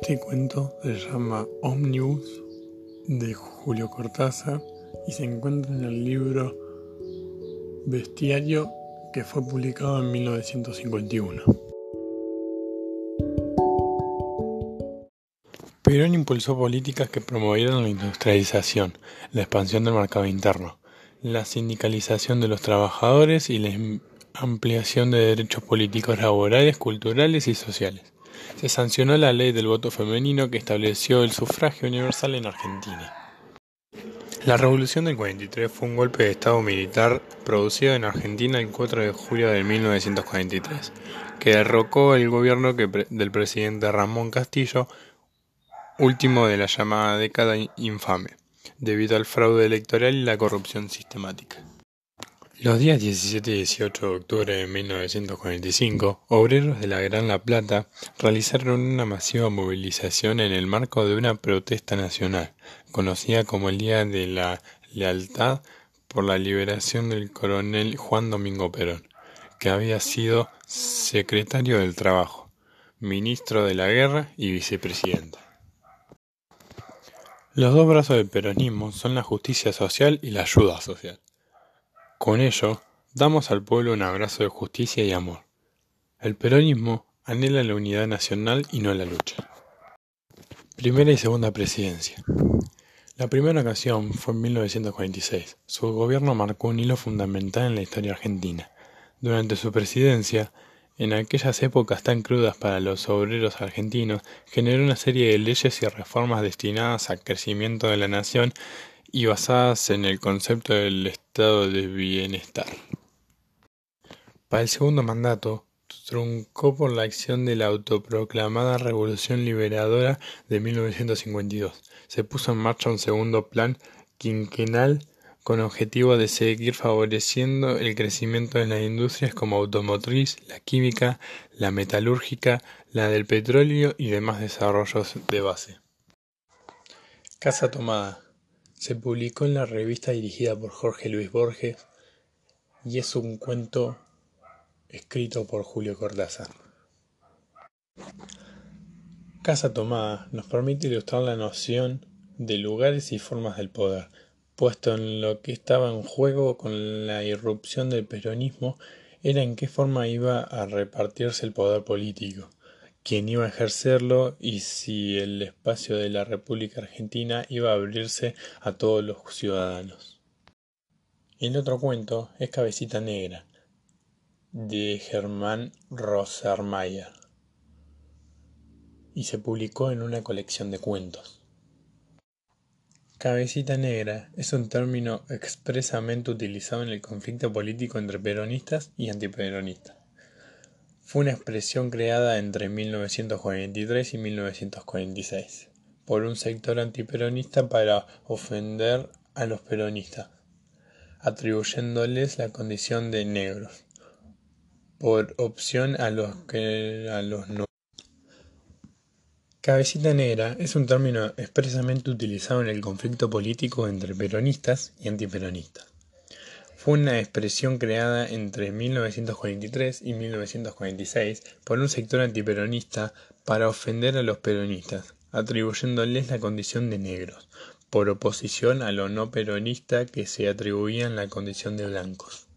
Este cuento se llama Omnibus de Julio Cortázar y se encuentra en el libro Bestiario que fue publicado en 1951. Perón impulsó políticas que promovieron la industrialización, la expansión del mercado interno, la sindicalización de los trabajadores y la ampliación de derechos políticos laborales, culturales y sociales. Se sancionó la ley del voto femenino que estableció el sufragio universal en Argentina. La Revolución del 43 fue un golpe de Estado militar producido en Argentina el 4 de julio de 1943, que derrocó el gobierno del presidente Ramón Castillo, último de la llamada década infame, debido al fraude electoral y la corrupción sistemática. Los días 17 y 18 de octubre de 1945, obreros de la Gran La Plata realizaron una masiva movilización en el marco de una protesta nacional, conocida como el Día de la Lealtad por la liberación del coronel Juan Domingo Perón, que había sido secretario del Trabajo, ministro de la Guerra y vicepresidente. Los dos brazos del peronismo son la justicia social y la ayuda social. Con ello, damos al pueblo un abrazo de justicia y amor. El peronismo anhela la unidad nacional y no la lucha. Primera y segunda presidencia. La primera ocasión fue en 1946. Su gobierno marcó un hilo fundamental en la historia argentina. Durante su presidencia, en aquellas épocas tan crudas para los obreros argentinos, generó una serie de leyes y reformas destinadas al crecimiento de la nación y basadas en el concepto del estado de bienestar. Para el segundo mandato, truncó por la acción de la autoproclamada Revolución Liberadora de 1952. Se puso en marcha un segundo plan quinquenal con objetivo de seguir favoreciendo el crecimiento de las industrias como automotriz, la química, la metalúrgica, la del petróleo y demás desarrollos de base. Casa Tomada se publicó en la revista dirigida por Jorge Luis Borges y es un cuento escrito por Julio Cortázar. Casa tomada nos permite ilustrar la noción de lugares y formas del poder, puesto en lo que estaba en juego con la irrupción del peronismo era en qué forma iba a repartirse el poder político quién iba a ejercerlo y si el espacio de la República Argentina iba a abrirse a todos los ciudadanos. El otro cuento es Cabecita Negra, de Germán Rossermayer, y se publicó en una colección de cuentos. Cabecita negra es un término expresamente utilizado en el conflicto político entre peronistas y antiperonistas. Fue una expresión creada entre 1943 y 1946 por un sector antiperonista para ofender a los peronistas, atribuyéndoles la condición de negros, por opción a los que a los no. Cabecita negra es un término expresamente utilizado en el conflicto político entre peronistas y antiperonistas. Fue una expresión creada entre 1943 y 1946 por un sector antiperonista para ofender a los peronistas, atribuyéndoles la condición de negros, por oposición a lo no peronista que se atribuían la condición de blancos.